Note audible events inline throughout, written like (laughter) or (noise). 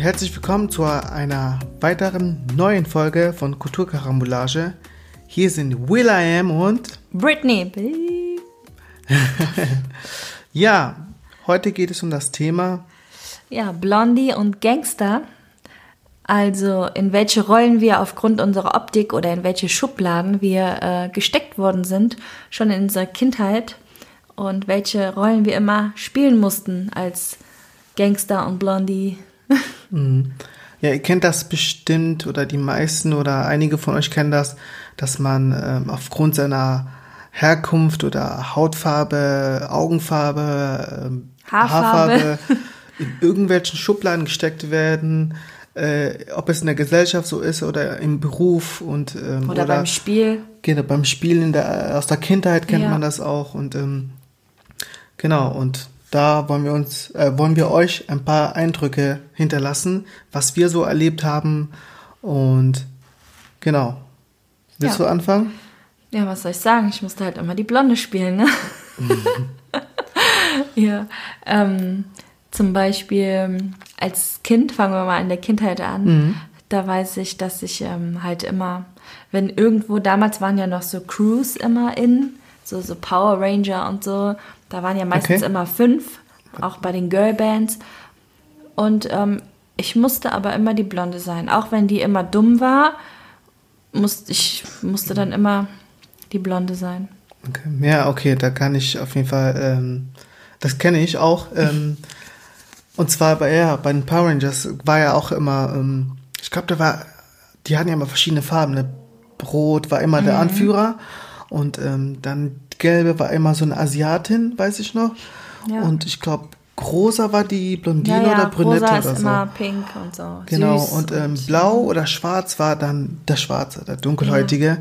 Herzlich willkommen zu einer weiteren neuen Folge von Kulturkarambolage. Hier sind Will I Am und Britney. (laughs) ja, heute geht es um das Thema Ja, Blondie und Gangster. Also in welche Rollen wir aufgrund unserer Optik oder in welche Schubladen wir äh, gesteckt worden sind, schon in unserer Kindheit. Und welche Rollen wir immer spielen mussten als Gangster und Blondie. (laughs) Ja, ihr kennt das bestimmt oder die meisten oder einige von euch kennen das, dass man ähm, aufgrund seiner Herkunft oder Hautfarbe, Augenfarbe, ähm, Haarfarbe. in irgendwelchen Schubladen gesteckt werden, äh, ob es in der Gesellschaft so ist oder im Beruf und ähm, Oder, beim Spiel. Genau, beim Spielen der, aus der Kindheit kennt Ja. man das auch und ähm, genau und da wollen wir uns, äh, wollen wir euch ein paar Eindrücke hinterlassen, was wir so erlebt haben und genau. Willst Ja. du anfangen? Ja, was soll ich sagen? Ich musste halt immer die Blonde spielen, ne? (laughs) ja. Ähm, zum Beispiel als Kind, fangen wir mal in der Kindheit an, da weiß ich, dass ich ähm, halt immer, wenn irgendwo, damals waren ja noch so Crews immer in, so, so Power Ranger und so, da waren ja meistens Okay. immer fünf, auch bei den Girlbands. Und ähm, ich musste aber immer die Blonde sein. Auch wenn die immer dumm war, musste ich musste dann immer die Blonde sein. Okay. Ja, okay, da kann ich auf jeden Fall, ähm, das kenne ich auch. Ähm, und zwar bei, ja, bei den Power Rangers war ja auch immer, ähm, ich glaube, da war, die hatten ja immer verschiedene Farben. Ne? Rot war immer der Mhm. Anführer und ähm, dann gelbe war immer so eine Asiatin, weiß ich noch. Ja. Und ich glaube, rosa war die Blondine ja, ja, oder Brünette rosa oder ist so. immer pink und so. Genau, Süß und ähm, blau oder schwarz war dann der Schwarze, der Dunkelhäutige.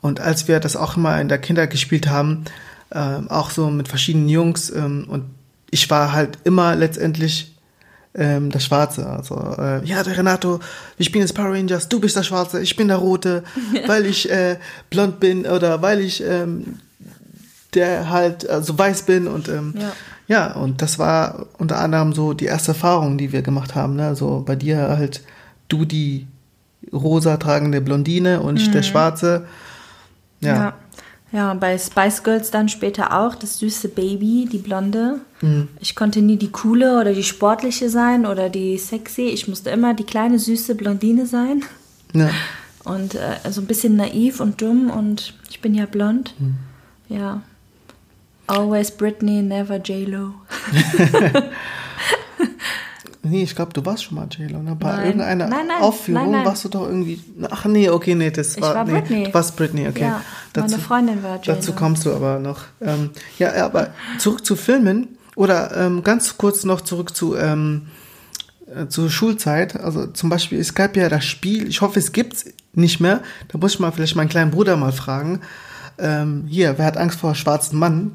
Und als wir das auch immer in der Kindheit gespielt haben, ähm, auch so mit verschiedenen Jungs, ähm, und ich war halt immer letztendlich ähm, der Schwarze. Also, äh, ja, der Renato, wir spielen jetzt Power Rangers, du bist der Schwarze, ich bin der Rote, (laughs) weil ich äh, blond bin oder weil ich ähm, der halt äh, so weiß bin und ähm, Ja. ja, und das war unter anderem so die erste Erfahrung, die wir gemacht haben. Ne? So bei dir halt du die rosa tragende Blondine und ich der Schwarze. Ja. Ja. ja, bei Spice Girls dann später auch das süße Baby, die Blonde. Mhm. Ich konnte nie die coole oder die sportliche sein oder die sexy. Ich musste immer die kleine süße Blondine sein. ja. Und äh, so ein bisschen naiv und dumm und ich bin ja blond. Mhm. Ja. Always Britney, never J-Lo. (laughs) Nee, ich glaube, du warst schon mal JLo. Ne? Bei Nein. irgendeiner Nein, nein, Aufführung nein, nein. warst du doch irgendwie. Ach nee, okay, nee, das Ich war. war nee, Britney. Du warst Britney, okay. Ja, meine Freundin war Dazu J-Lo. kommst du aber noch. Ähm, ja, aber zurück zu Filmen oder ähm, ganz kurz noch zurück zu, ähm, äh, zur Schulzeit. Also zum Beispiel, es gab ja das Spiel, ich hoffe, es gibt's nicht mehr. Da muss ich mal vielleicht meinen kleinen Bruder mal fragen. Ähm, hier, wer hat Angst vor schwarzen Mann?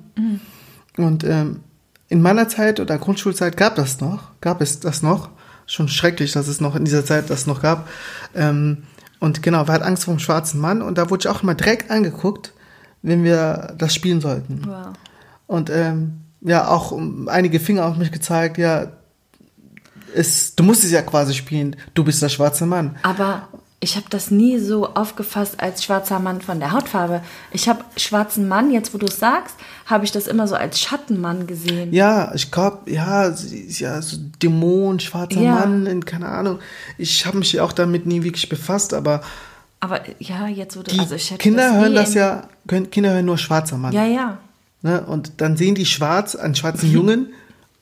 Und ähm, in meiner Zeit oder Grundschulzeit gab das noch, gab es das noch. Schon schrecklich, dass es noch in dieser Zeit das noch gab. Ähm, und genau, wer hat Angst vor dem schwarzen Mann? Und da wurde ich auch immer direkt angeguckt, wenn wir das spielen sollten. Wow. Und ähm, ja, auch einige Finger auf mich gezeigt, ja, es, du musst es ja quasi spielen, du bist der schwarze Mann. Aber ich habe das nie so aufgefasst als schwarzer Mann von der Hautfarbe. Ich habe schwarzen Mann, jetzt wo du es sagst, habe ich das immer so als Schattenmann gesehen. Ja, ich glaube, ja, ja, so Dämon, schwarzer Ja. Mann, in, keine Ahnung. Ich habe mich auch damit nie wirklich befasst, aber Aber ja, jetzt wo du, also ich hätte Kinder das hören das ja, können, Kinder hören nur schwarzer Mann. Ja, ja. Ne? Und dann sehen die schwarz, einen schwarzen (laughs) Jungen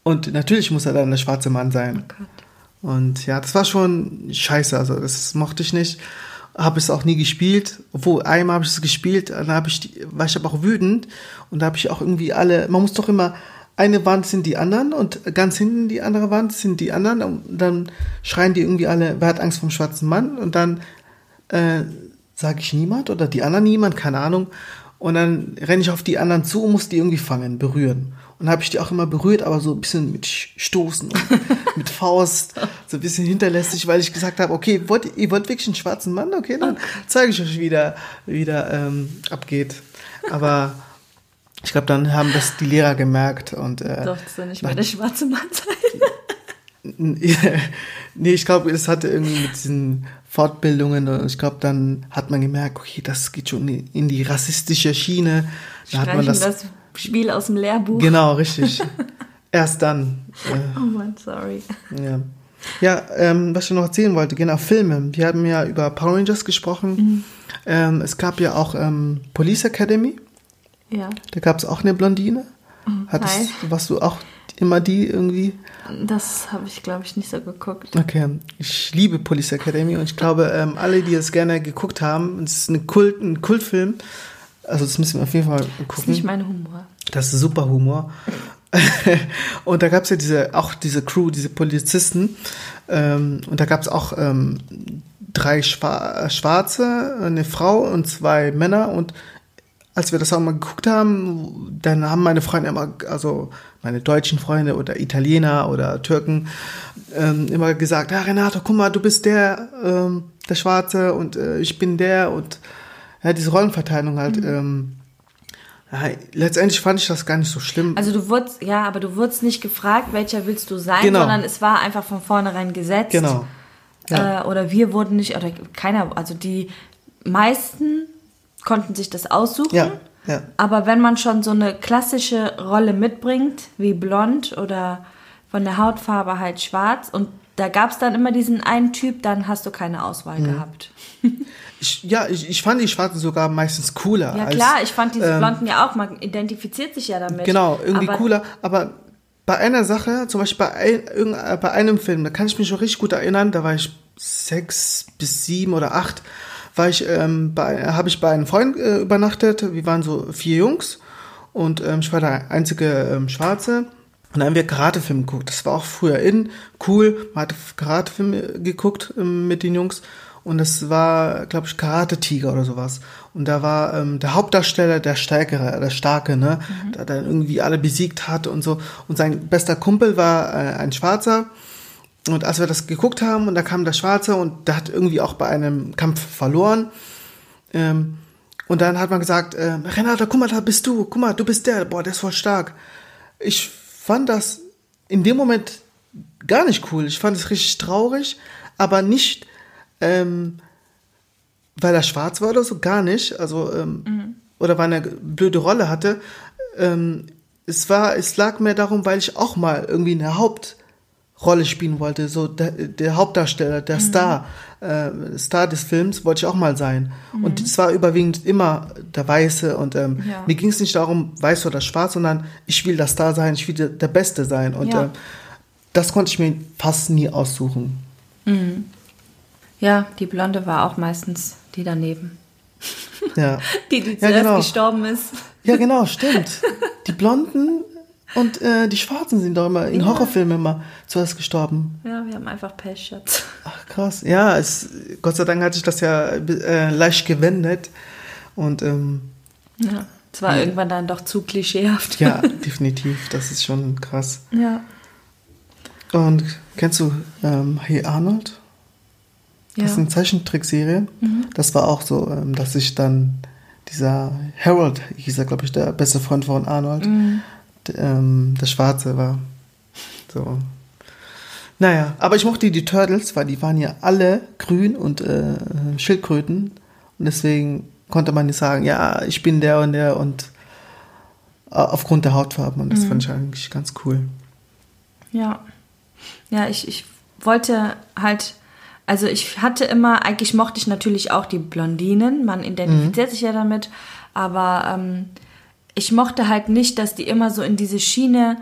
und natürlich muss er dann der schwarze Mann sein. Oh Gott. Und ja, das war schon scheiße, also das mochte ich nicht. Habe es auch nie gespielt, obwohl einmal habe ich es gespielt, dann habe ich, die, war ich aber auch wütend und da habe ich auch irgendwie alle, man muss doch immer, eine Wand sind die anderen und ganz hinten die andere Wand sind die anderen und dann schreien die irgendwie alle, wer hat Angst vom schwarzen Mann und dann äh, sage ich niemand oder die anderen niemand, keine Ahnung. Und dann renne ich auf die anderen zu und muss die irgendwie fangen, berühren. Und habe ich die auch immer berührt, aber so ein bisschen mit Stoßen und (laughs) mit Faust, so ein bisschen hinterlässig, weil ich gesagt habe, okay, wollt, ihr wollt wirklich einen schwarzen Mann? Okay, dann zeige ich euch, wie der, wie der ähm, abgeht. Aber ich glaube, dann haben das die Lehrer gemerkt und äh, Durftest du nicht mehr der schwarze Mann sein? (laughs) nee, ich glaube, es hatte irgendwie mit diesen Fortbildungen und ich glaube, dann hat man gemerkt, okay, das geht schon in die rassistische Schiene. Da hat man das, das Spiel aus dem Lehrbuch. Genau, richtig. Erst dann. Äh, oh Mann, sorry. Ja. Ja, ähm, was ich noch erzählen wollte, genau, Filme. Wir haben ja über Power Rangers gesprochen. Mhm. Ähm, es gab ja auch ähm, Police Academy. Ja. Da gab es auch eine Blondine. Mhm. Hattest, warst du auch immer die irgendwie? Das habe ich, glaube ich, nicht so geguckt. Okay, ich liebe Police Academy und ich glaube, ähm, alle, die es gerne geguckt haben, es ist eine Kult, ein Kultfilm. Also das müssen wir auf jeden Fall gucken. Das ist nicht mein Humor. Das ist super Humor. (laughs) und da gab es ja diese, auch diese Crew, diese Polizisten. Ähm, und da gab es auch ähm, drei Schwa Schwarze, eine Frau und zwei Männer. Und als wir das auch mal geguckt haben, dann haben meine Freunde immer, also meine deutschen Freunde oder Italiener oder Türken, ähm, immer gesagt, ja Renato, guck mal, du bist der, ähm, der Schwarze und äh, ich bin der und ja, diese Rollenverteilung halt. Mhm. Ähm, ja, letztendlich fand ich das gar nicht so schlimm. Also du wurdest, ja, aber du wurdest nicht gefragt, welcher willst du sein, genau. sondern es war einfach von vornherein gesetzt. Genau. Ja. Äh, oder wir wurden nicht, oder keiner, also die meisten konnten sich das aussuchen. Ja. Ja. Aber wenn man schon so eine klassische Rolle mitbringt, wie blond oder von der Hautfarbe halt schwarz und da gab es dann immer diesen einen Typ, dann hast du keine Auswahl mhm. gehabt. (laughs) Ich, ja, ich, ich fand die Schwarzen sogar meistens cooler. Ja, klar, ich fand diese ähm, Blonden ja auch, man identifiziert sich ja damit. Genau, irgendwie aber, cooler, aber bei einer Sache, zum Beispiel bei, ein, äh, bei einem Film, da kann ich mich schon richtig gut erinnern, da war ich sechs bis sieben oder acht, war ich, ähm, habe ich bei einem Freund äh, übernachtet, wir waren so vier Jungs und ähm, ich war der einzige ähm, Schwarze. Und dann haben wir Karatefilm geguckt. Das war auch früher in, cool. Man hat Karatefilm geguckt ähm, mit den Jungs und es war, glaube ich, Karate Tiger oder sowas. Und da war ähm, der Hauptdarsteller der Stärkere, der Starke, ne, mhm. der dann irgendwie alle besiegt hat und so. Und sein bester Kumpel war äh, ein Schwarzer. Und als wir das geguckt haben und da kam der Schwarze und der hat irgendwie auch bei einem Kampf verloren. Ähm, und dann hat man gesagt, äh, Renata, guck mal, da bist du, guck mal, du bist der, boah, der ist voll stark. Ich fand das in dem Moment gar nicht cool. Ich fand es richtig traurig, aber nicht ähm, weil er schwarz war oder so, gar nicht. Also, ähm, mhm. oder weil er eine blöde Rolle hatte. Ähm, es war, es lag mir darum, weil ich auch mal irgendwie eine Hauptrolle spielen wollte. So der, der Hauptdarsteller, der mhm. Star, äh, Star des Films wollte ich auch mal sein. Mhm. Und es war überwiegend immer der Weiße. Und ähm, ja. mir ging es nicht darum, weiß oder schwarz, sondern ich will der Star sein, ich will der, der Beste sein. Und ja. äh, das konnte ich mir fast nie aussuchen. Mhm. Ja, die Blonde war auch meistens die daneben. Ja. (laughs) die, die zuerst ja, genau. gestorben ist. Ja, genau, stimmt. Die Blonden und äh, die Schwarzen sind doch immer in ja. Horrorfilmen immer zuerst gestorben. Ja, wir haben einfach Pech, Schatz. Ach, krass. Ja, es, Gott sei Dank hat sich das ja äh, leicht gewendet. Und, ähm, ja, es war ja. irgendwann dann doch zu klischeehaft. Ja, (laughs) definitiv. Das ist schon krass. Ja. Und kennst du ähm, Hey Arnold? Ja. Das ist eine Zeichentrickserie. Mhm. Das war auch so, ähm, dass ich dann dieser Harold, hieß er, glaube ich, der beste Freund von Arnold, mhm. der, ähm, der Schwarze war. So. Naja, aber ich mochte die Turtles, weil die waren ja alle grün und äh, Schildkröten. Und deswegen konnte man nicht sagen, ja, ich bin der und der und äh, aufgrund der Hautfarben. Und das mhm. fand ich eigentlich ganz cool. Ja. Ja, ich, ich wollte halt also ich hatte immer, eigentlich mochte ich natürlich auch die Blondinen, man identifiziert mhm. sich ja damit, aber ähm, ich mochte halt nicht, dass die immer so in diese Schiene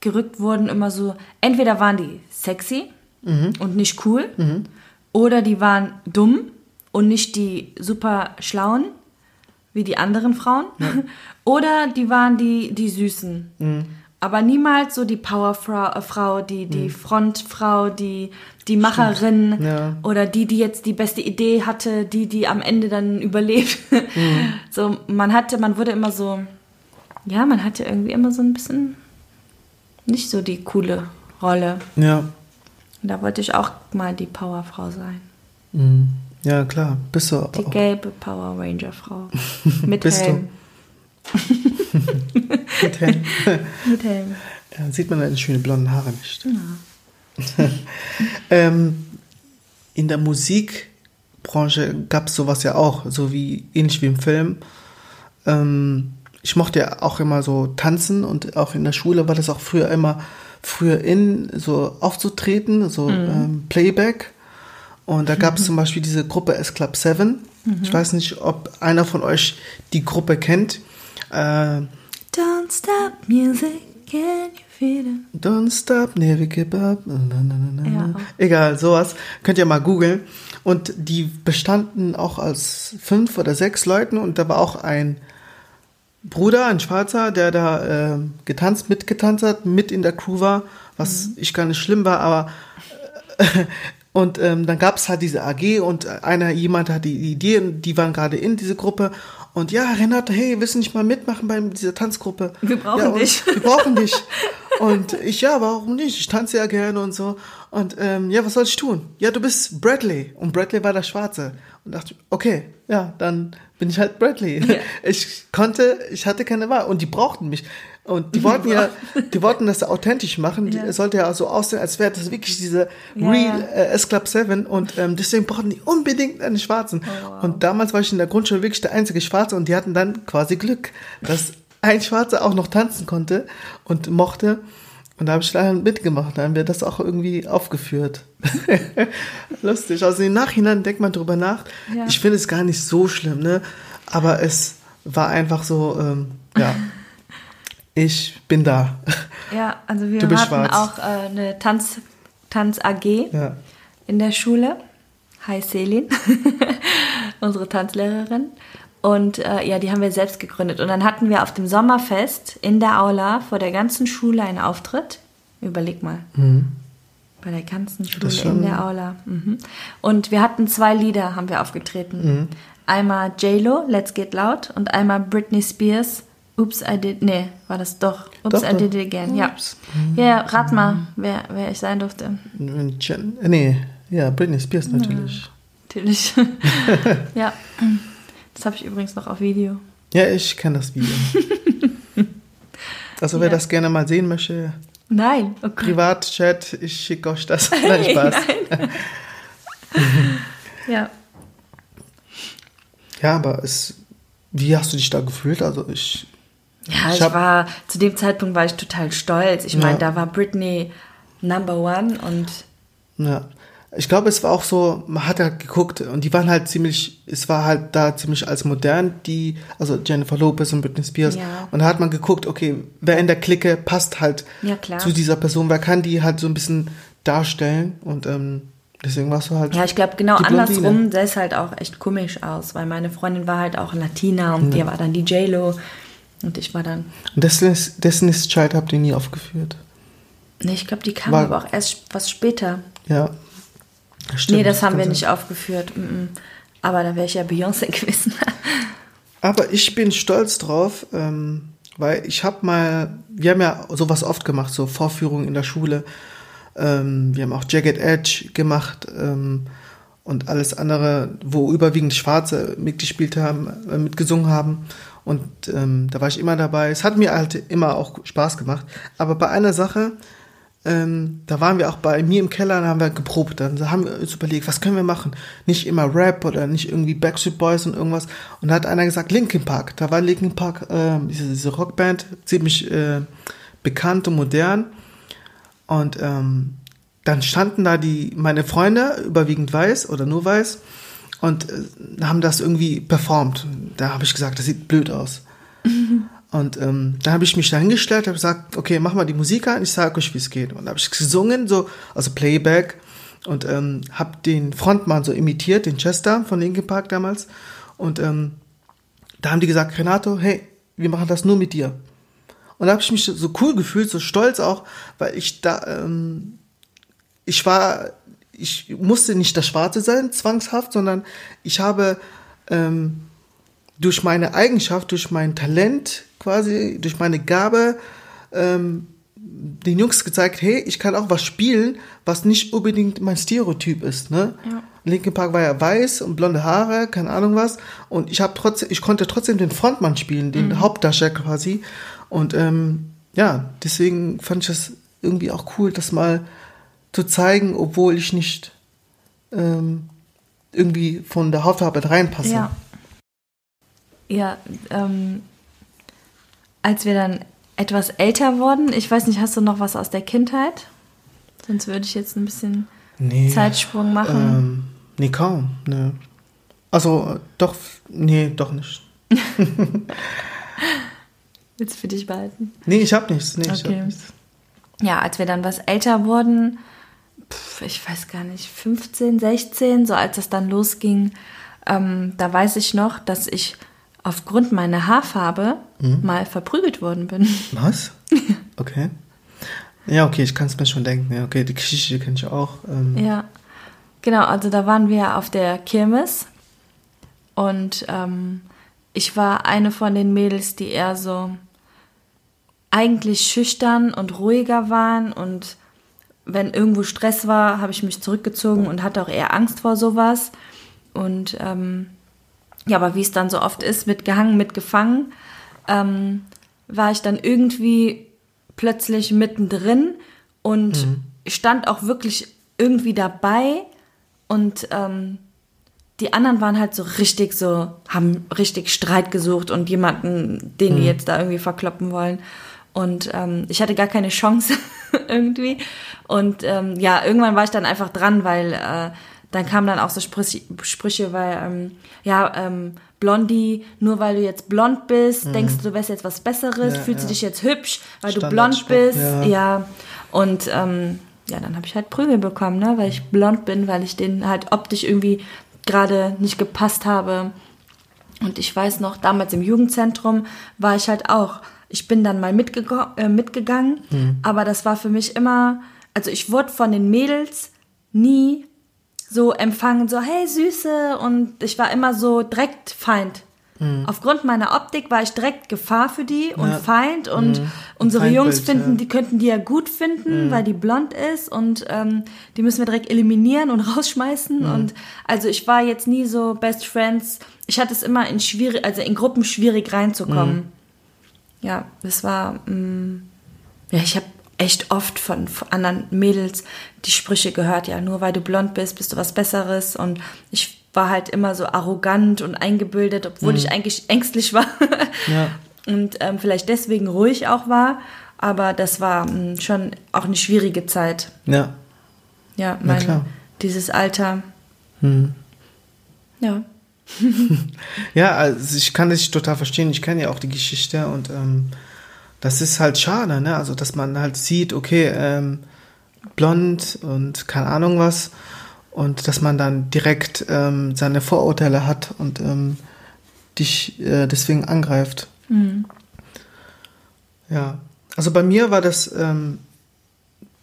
gerückt wurden, immer so, entweder waren die sexy mhm. und nicht cool, mhm. oder die waren dumm und nicht die super schlauen, wie die anderen Frauen, (laughs) oder die waren die, die Süßen. Mhm aber niemals so die Powerfrau, äh, die, die hm. Frontfrau, die, die Macherin ja. oder die, die jetzt die beste Idee hatte, die, die am Ende dann (laughs) überlebt. Hm. So, man hatte, man wurde immer so, ja, man hatte irgendwie immer so ein bisschen nicht so die coole Rolle. Ja. Und da wollte ich auch mal die Powerfrau sein. Hm. Ja, klar, bist du Die gelbe Power Ranger Frau. (laughs) Mit bist Helm. (laughs) Mit Helm. Mit Helm. Ja, dann sieht man deine schönen blonden Haare nicht. Ja. (laughs) ähm, in der Musikbranche gab es sowas ja auch, so wie ähnlich wie im Film. Ähm, ich mochte ja auch immer so tanzen und auch in der Schule war das auch früher immer früher in, so aufzutreten, so mhm. ähm, Playback. Und da gab es mhm. (laughs) zum Beispiel diese Gruppe S Club 7. Mhm. Ich weiß nicht, ob einer von euch die Gruppe kennt. Äh, Don't stop music, can you it? Don't stop, never give up. Ja. Egal, sowas. Könnt ihr mal googeln. Und die bestanden auch als fünf oder sechs Leuten und da war auch ein Bruder, ein Schwarzer, der da äh, getanzt, mitgetanzt hat, mit in der Crew war, was mhm. ich gar nicht schlimm war, aber äh, (laughs) und ähm, dann gab es halt diese AG und einer, jemand hat die Idee, die waren gerade in diese Gruppe und ja, Renate, hey, willst du nicht mal mitmachen bei dieser Tanzgruppe? Wir brauchen ja, dich. Wir brauchen dich. Und ich, ja, warum nicht? Ich tanze ja gerne und so. Und ähm, ja, was soll ich tun? Ja, du bist Bradley. Und Bradley war der Schwarze. Und dachte, okay, ja, dann bin ich halt Bradley. Ja. Ich konnte, ich hatte keine Wahl. Und die brauchten mich. Und die wollten ja, (laughs) die wollten das authentisch machen. Ja. Es sollte ja so aussehen, als wäre das wirklich diese ja, Real äh, S Club 7. Und ähm, deswegen brauchten die unbedingt einen Schwarzen. Oh, wow. Und damals war ich in der Grundschule wirklich der einzige Schwarze und die hatten dann quasi Glück, dass ein Schwarzer auch noch tanzen konnte und mochte. Und da habe ich leider mitgemacht, da haben wir das auch irgendwie aufgeführt. (laughs) Lustig. Also im Nachhinein denkt man drüber nach. Ja. Ich finde es gar nicht so schlimm, ne? Aber es war einfach so, ähm, ja. (laughs) ich bin da. Ja, also wir hatten schwarz. auch äh, eine Tanz, Tanz AG ja. in der Schule. Hi Selin, (laughs) unsere Tanzlehrerin. Und äh, ja, die haben wir selbst gegründet. Und dann hatten wir auf dem Sommerfest in der Aula vor der ganzen Schule einen Auftritt. Überleg mal. Mhm. Bei der ganzen Schule in der Aula. Mhm. Und wir hatten zwei Lieder, haben wir aufgetreten. Mhm. Einmal J-Lo, Let's Get Loud, und einmal Britney Spears, Oops, I did. Nee, war das doch. Oops, doch, I did it again. Ja. Ja, rat mal, wer, wer ich sein durfte. Nee, ja, Britney Spears natürlich. Ja, natürlich. (laughs) ja. Das habe ich übrigens noch auf Video. Ja, ich kenne das Video. (laughs) also, wer ja. das gerne mal sehen möchte. Nein. Okay. Oh Privatchat, ich schicke euch das. (laughs) Nein, Spaß. Nein. ja. Ja, aber es, wie hast du dich da gefühlt? Also ich. Ja, ich, ich war, zu dem Zeitpunkt war ich total stolz. Ich meine, da war Britney Number One und. Ja. Ich glaube, es war auch so, man hat ja geguckt und die waren halt ziemlich, es war halt da ziemlich als modern, die, also Jennifer Lopez und Britney Spears. Ja. Und da hat man geguckt, okay, wer in der Clique passt halt ja, zu dieser Person, wer kann die halt so ein bisschen darstellen und ähm, deswegen warst du halt. Ja, ich glaube, genau andersrum sah es halt auch echt komisch aus, weil meine Freundin war halt auch Latina und ja. die war dann die J-Lo und ich war dann. Und Destiny's, Destiny's Child habt ihr nie aufgeführt? Nee, ich glaube, die kam war, aber auch erst was später. Ja, Stimmt, nee, das haben wir nicht aufgeführt. Aber da wäre ich ja Beyoncé (laughs) gewesen. Aber ich bin stolz drauf, ähm, weil ich habe mal, wir haben ja sowas oft gemacht, so Vorführungen in der Schule. Ähm, wir haben auch Jagged Edge gemacht ähm, und alles andere, wo überwiegend Schwarze mitgespielt haben, äh, mitgesungen haben. Und ähm, da war ich immer dabei. Es hat mir halt immer auch Spaß gemacht. Aber bei einer Sache, ähm, da waren wir auch bei mir im Keller, da haben wir geprobt. Dann haben wir uns überlegt, was können wir machen? Nicht immer Rap oder nicht irgendwie Backstreet Boys und irgendwas. Und da hat einer gesagt, Linkin Park. Da war Linkin Park, äh, diese, diese, Rockband, ziemlich äh, bekannt und modern. Und ähm, dann standen da die meine Freunde, überwiegend weiß oder nur weiß, und äh, haben das irgendwie performt. Da habe ich gesagt, das sieht blöd aus. Und ähm, dann habe ich mich da hingestellt, habe gesagt, okay, mach mal die Musik an, ich sage euch, wie es geht. Und habe ich gesungen, so, also Playback, und ähm, habe den Frontmann so imitiert, den Chester von Linkin Park damals. Und ähm, da haben die gesagt, Renato, hey, wir machen das nur mit dir. Und da habe ich mich so cool gefühlt, so stolz auch, weil ich da, ähm, ich war, ich musste nicht der Schwarze sein, zwangshaft, sondern ich habe ähm, durch meine Eigenschaft, durch mein Talent quasi, durch meine Gabe ähm, den Jungs gezeigt, hey, ich kann auch was spielen, was nicht unbedingt mein Stereotyp ist. Ne? Ja. Linkin Park war ja weiß und blonde Haare, keine Ahnung was. Und ich habe trotzdem, ich konnte trotzdem den Frontmann spielen, den mhm. Hauptdarsteller quasi. Und ähm, ja, deswegen fand ich das irgendwie auch cool, das mal zu zeigen, obwohl ich nicht ähm, irgendwie von der Hautfarbe reinpasse. Ja. Ja, ähm, als wir dann etwas älter wurden, ich weiß nicht, hast du noch was aus der Kindheit? Sonst würde ich jetzt ein bisschen Nee. Zeitsprung machen. Ähm, nee, kaum. Nee. Also, doch, nee, doch nicht. (laughs) Willst du für dich behalten? Nee, ich hab nichts. Nee, ich Okay. hab nichts. Ja, als wir dann was älter wurden, ich weiß gar nicht, 15, 16, so als es dann losging, ähm, da weiß ich noch, dass ich aufgrund meiner Haarfarbe Mhm. mal verprügelt worden bin. Was? (laughs) Okay. Ja, okay, ich kann es mir schon denken. Ja, okay, die Geschichte kenne ich auch. Ähm, Ja, genau, also da waren wir auf der Kirmes und ähm, ich war eine von den Mädels, die eher so eigentlich schüchtern und ruhiger waren und wenn irgendwo Stress war, habe ich mich zurückgezogen und hatte auch eher Angst vor sowas. Und ähm, ja, aber wie es dann so oft ist, mitgehangen, mitgefangen, ähm, war ich dann irgendwie plötzlich mittendrin und stand auch wirklich irgendwie dabei und ähm, die anderen waren halt so richtig so, haben richtig Streit gesucht und jemanden, den die jetzt da irgendwie verkloppen wollen. Und ähm, ich hatte gar keine Chance (laughs) (laughs) irgendwie. Und ähm, ja, irgendwann war ich dann einfach dran, weil äh, dann kamen dann auch so Sprüche, Sprüche weil, ähm, ja, ähm, Blondie, nur weil du jetzt blond bist, denkst du, du wärst jetzt was Besseres, Ja, fühlst du ja. dich jetzt hübsch, weil du blond bist. ja. Ja, und ähm, ja, dann habe ich halt Prügel bekommen, ne, weil ich blond bin, weil ich den halt optisch irgendwie gerade nicht gepasst habe. Und ich weiß noch, damals im Jugendzentrum war ich halt auch. Ich bin dann mal mitgego- äh, mitgegangen, aber das war für mich immer, also ich wurde von den Mädels nie so empfangen, so hey Süße. Und ich war immer so direkt Feind. Aufgrund meiner Optik war ich direkt Gefahr für die und Ja. Feind. Und unsere Feindbild, Jungs finden, ja. die könnten die ja gut finden, weil die blond ist. Und ähm, die müssen wir direkt eliminieren und (laughs) rausschmeißen. Und also ich war jetzt nie so Best Friends. Ich hatte es immer in schwierig, also in Gruppen schwierig reinzukommen. Ja, das war mm, ja, ich habe echt oft von, von anderen Mädels die Sprüche gehört, ja, nur weil du blond bist, bist du was Besseres. Und ich war halt immer so arrogant und eingebildet, obwohl ich eigentlich ängstlich war. (laughs) Ja. Und ähm, vielleicht deswegen ruhig auch war. Aber das war mm, schon auch eine schwierige Zeit. Ja. Ja, mein, klar. dieses Alter. Hm. Ja. (laughs) Ja, also ich kann das total verstehen. Ich kenne ja auch die Geschichte und ähm, das ist halt schade, ne? Also, dass man halt sieht, okay, ähm, blond und keine Ahnung was und dass man dann direkt ähm, seine Vorurteile hat und ähm, dich äh, deswegen angreift. Ja, also bei mir war das ähm,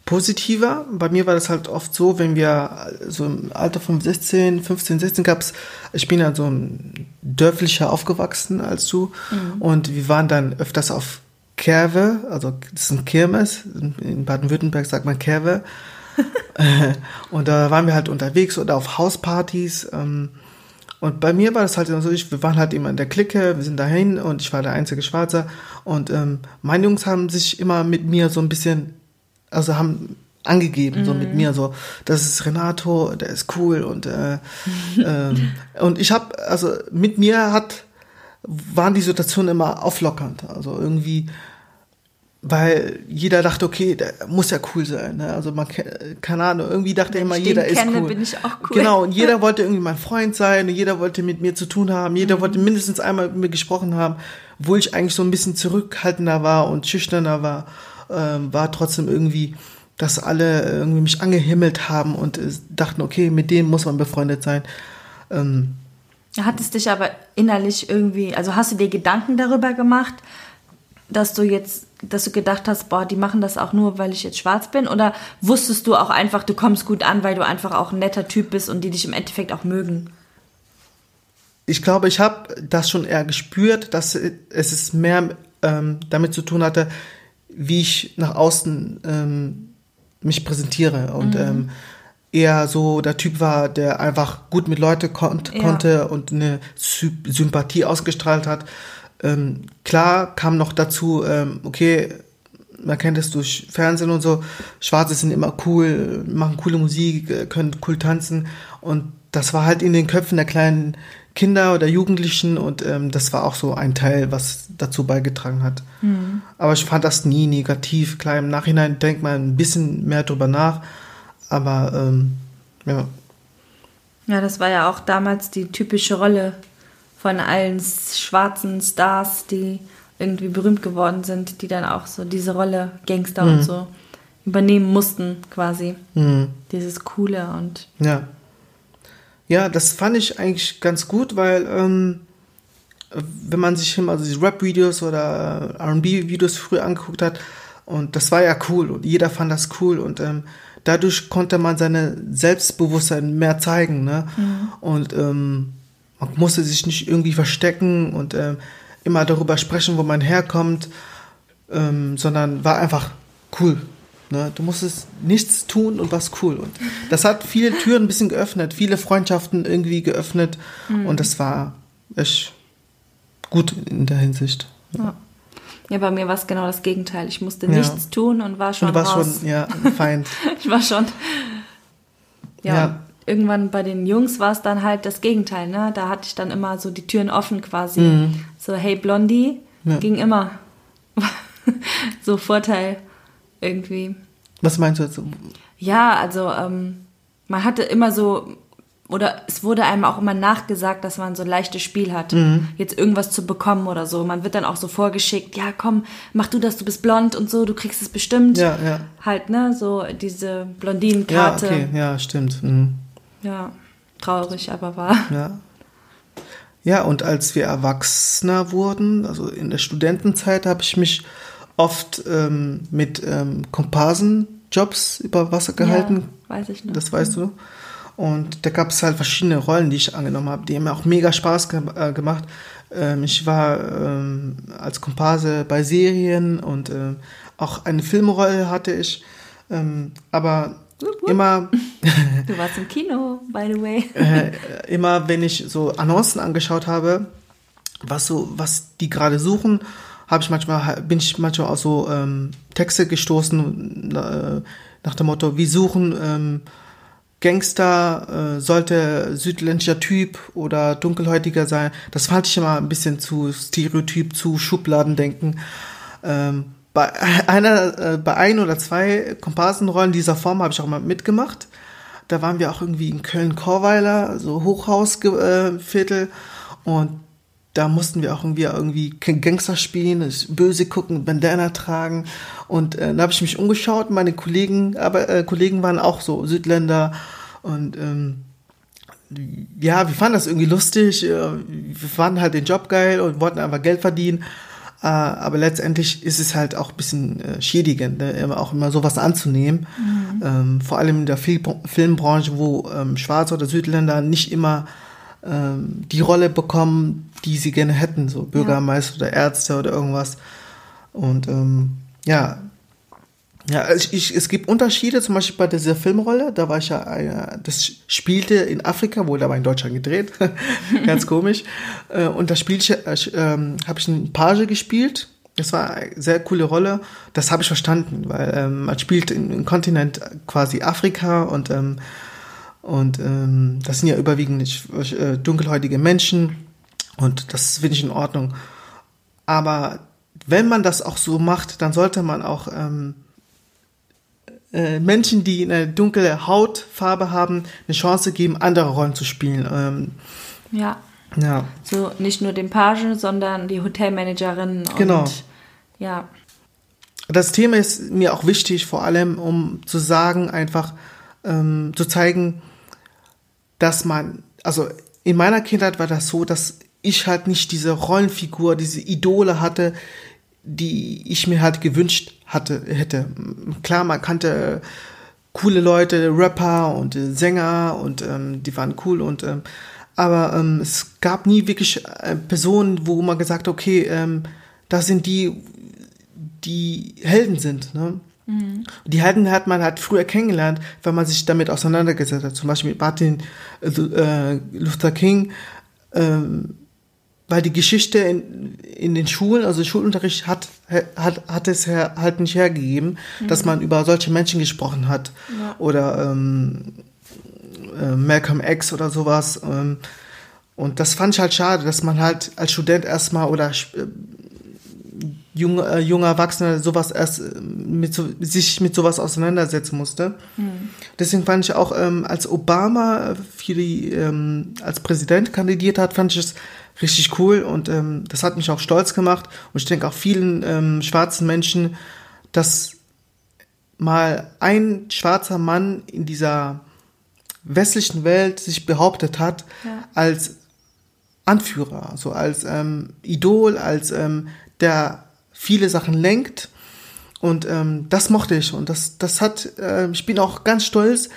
positiver. Bei mir war das halt oft so, wenn wir so im Alter von 16, 15, 16 gab's, ich bin ja so ein dörflicher aufgewachsen als du und wir waren dann öfters auf Kerwe, also das ist ein Kirmes, in Baden-Württemberg sagt man Kerwe. (laughs) (laughs) Und da waren wir halt unterwegs oder auf Hauspartys. Ähm, und bei mir war das halt immer so, ich, wir waren halt immer in der Clique, wir sind dahin und ich war der einzige Schwarze. Und ähm, meine Jungs haben sich immer mit mir so ein bisschen, also haben angegeben, so mit mir, so, das ist Renato, der ist cool und äh, (laughs) ähm, und ich habe, also mit mir hat, waren die Situationen immer auflockernd, also irgendwie, weil jeder dachte, okay, der muss ja cool sein, ne? also man, ke- keine Ahnung, irgendwie dachte immer, jeder den ist kenne, cool. bin ich auch cool. Genau, und jeder (laughs) wollte irgendwie mein Freund sein und jeder wollte mit mir zu tun haben, jeder wollte mindestens einmal mit mir gesprochen haben, wo ich eigentlich so ein bisschen zurückhaltender war und schüchterner war, ähm, war trotzdem irgendwie, dass alle irgendwie mich angehimmelt haben und äh, dachten, okay, mit dem muss man befreundet sein. Ähm, Hat es dich aber innerlich irgendwie, also hast du dir Gedanken darüber gemacht, dass du jetzt, dass du gedacht hast, boah, die machen das auch nur, weil ich jetzt schwarz bin? Oder wusstest du auch einfach, du kommst gut an, weil du einfach auch ein netter Typ bist und die dich im Endeffekt auch mögen? ich glaube, ich habe das schon eher gespürt, dass es mehr ähm, damit zu tun hatte, wie ich nach außen ähm, mich präsentiere und ähm, eher so der Typ war, der einfach gut mit Leuten kon Ja. konnte und eine Sy Sympathie ausgestrahlt hat. Ähm, klar kam noch dazu, ähm, okay, man kennt es durch Fernsehen und so, Schwarze sind immer cool, machen coole Musik, äh, können cool tanzen und das war halt in den Köpfen der kleinen Kinder oder Jugendlichen und ähm, das war auch so ein Teil, was dazu beigetragen hat. Mhm. Aber ich fand das nie negativ. Klar, im Nachhinein denkt man ein bisschen mehr drüber nach, aber ähm, ja. Ja, das war ja auch damals die typische Rolle von allen schwarzen Stars, die irgendwie berühmt geworden sind, die dann auch so diese Rolle Gangster mhm. und so übernehmen mussten, quasi. Mhm. Dieses Coole und. Ja. Ja, das fand ich eigentlich ganz gut, weil ähm, wenn man sich immer diese Rap-Videos oder RB-Videos früher angeguckt hat, und das war ja cool und jeder fand das cool und ähm, dadurch konnte man seine Selbstbewusstsein mehr zeigen. Ne? Mhm. Und ähm, man musste sich nicht irgendwie verstecken und ähm, immer darüber sprechen, wo man herkommt, ähm, sondern war einfach cool. Ne? Du musstest nichts tun und was cool. Und das hat viele Türen ein bisschen geöffnet, viele Freundschaften irgendwie geöffnet. Mhm. Und das war echt gut in der Hinsicht. Ja. Ja, bei mir war es genau das Gegenteil. Ich musste ja. nichts tun und war schon. Und du warst raus. schon, ja, Feind. (laughs) ich war schon. Ja, ja. irgendwann bei den Jungs war es dann halt das Gegenteil, ne? Da hatte ich dann immer so die Türen offen quasi. Mhm. So, hey Blondie, ja. ging immer. (laughs) so Vorteil irgendwie. Was meinst du jetzt? Ja, also ähm, man hatte immer so, oder es wurde einem auch immer nachgesagt, dass man so ein leichtes Spiel hat, mhm. jetzt irgendwas zu bekommen oder so. Man wird dann auch so vorgeschickt, ja komm, mach du das, du bist blond und so, du kriegst es bestimmt. Ja, ja. Halt, ne, so diese Blondinenkarte. Ja, okay, ja, stimmt. Mhm. Ja, traurig, aber wahr. Ja. Ja, und als wir Erwachsener wurden, also in der Studentenzeit, habe ich mich oft ähm, mit ähm, Komparsenjobs über Wasser gehalten. Ja, weiß ich noch. Das weißt du. Und da gab es halt verschiedene Rollen, die ich angenommen habe. Die haben mir auch mega Spaß ge äh, gemacht. Ähm, ich war ähm, als Komparse bei Serien und äh, auch eine Filmrolle hatte ich. Ähm, aber immer. du warst im Kino, by the way. (laughs) äh, immer, wenn ich so Annoncen angeschaut habe, was so, was die gerade suchen, habe ich manchmal, bin ich manchmal auch so ähm, Texte gestoßen äh, nach dem Motto, wir suchen ähm, Gangster, äh, sollte südländischer Typ oder dunkelhäutiger sein. Das fand ich immer ein bisschen zu stereotyp, zu Schubladendenken. Ähm, bei (laughs) einer, äh, bei ein oder zwei Komparsenrollen dieser Form habe ich auch mal mitgemacht. Da waren wir auch irgendwie in Köln-Korweiler, so Hochhausviertel. Äh, und da mussten wir auch irgendwie, irgendwie Gangster spielen, böse gucken, Bandana tragen. Und äh, da habe ich mich umgeschaut. Meine Kollegen, aber äh, Kollegen waren auch so Südländer. Und ähm, ja, wir fanden das irgendwie lustig. Äh, wir fanden halt den Job geil und wollten einfach Geld verdienen. Äh, aber letztendlich ist es halt auch ein bisschen äh, schädigend, ne? auch immer sowas anzunehmen. Mhm. Ähm, vor allem in der Fil Filmbranche, wo ähm, Schwarze oder Südländer nicht immer ähm, die Rolle bekommen, die sie gerne hätten, so Bürgermeister ja. oder Ärzte oder irgendwas. Und ähm, ja, ja, also ich, es gibt Unterschiede, zum Beispiel bei dieser Filmrolle, da war ich ja, äh, das spielte in Afrika, wurde aber in Deutschland gedreht, (laughs) ganz (laughs) komisch. Äh, und da spielte ich, äh, ähm, habe ich einen Page gespielt. Das war eine sehr coole Rolle. Das habe ich verstanden, weil ähm, man spielt im Kontinent quasi Afrika und ähm, und ähm, das sind ja überwiegend äh, dunkelhäutige Menschen und das finde ich in Ordnung. Aber wenn man das auch so macht, dann sollte man auch ähm, äh, Menschen, die eine dunkle Hautfarbe haben, eine Chance geben, andere Rollen zu spielen. Ähm, ja. Ja. So nicht nur den Pagen, sondern die Hotelmanagerin. Genau. ja. Das Thema ist mir auch wichtig, vor allem um zu sagen, einfach ähm, zu zeigen, dass man, also in meiner Kindheit war das so, dass ich halt nicht diese Rollenfigur, diese Idole hatte, die ich mir halt gewünscht hatte, hätte. Klar, man kannte coole Leute, Rapper und äh, Sänger und ähm, die waren cool und ähm, aber ähm, es gab nie wirklich äh, Personen, wo man gesagt okay, ähm, das sind die, die Helden sind. Ne? Mhm. Die Helden hat man halt früher kennengelernt, weil man sich damit auseinandergesetzt hat. Zum Beispiel mit Martin äh, Luther King. Ähm, weil die Geschichte in, in den Schulen, also Schulunterricht hat, hat, hat es her, halt nicht hergegeben, mhm. dass man über solche Menschen gesprochen hat. Ja. Oder ähm, äh, Malcolm X oder sowas. Ähm, und das fand ich halt schade, dass man halt als Student erstmal oder äh, junge, äh, junger Erwachsener sowas erst äh, mit so, sich mit sowas auseinandersetzen musste. Mhm. Deswegen fand ich auch, ähm, als Obama für die, ähm, als Präsident kandidiert hat, fand ich es richtig cool und ähm, das hat mich auch stolz gemacht und ich denke auch vielen ähm, schwarzen Menschen, dass mal ein schwarzer Mann in dieser westlichen Welt sich behauptet hat ja. als Anführer, so als ähm, Idol, als ähm, der viele Sachen lenkt. Und ähm, das mochte ich. Und das, das hat, äh, ich bin auch ganz stolz,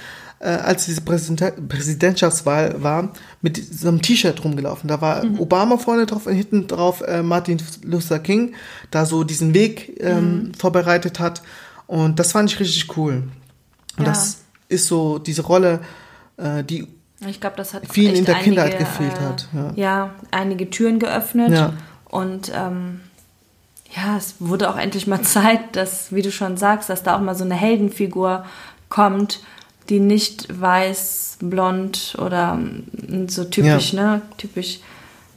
als diese Präsident Präsidentschaftswahl war, mit so einem T-Shirt rumgelaufen. Da war mhm. Obama vorne drauf und hinten drauf äh, Martin Luther King, da so diesen Weg ähm, mhm. vorbereitet hat. Und das fand ich richtig cool. Und ja. das ist so diese Rolle, äh, die ich glaube, das hat vielen in der einige, Kindheit gefehlt äh, hat. Ja. ja. einige Türen geöffnet. Ja. Und ähm, ja, es wurde auch endlich mal (laughs) Zeit, dass, wie du schon sagst, dass da auch mal so eine Heldenfigur kommt, die nicht weiß, blond oder mm, so typisch, ja. ne, typisch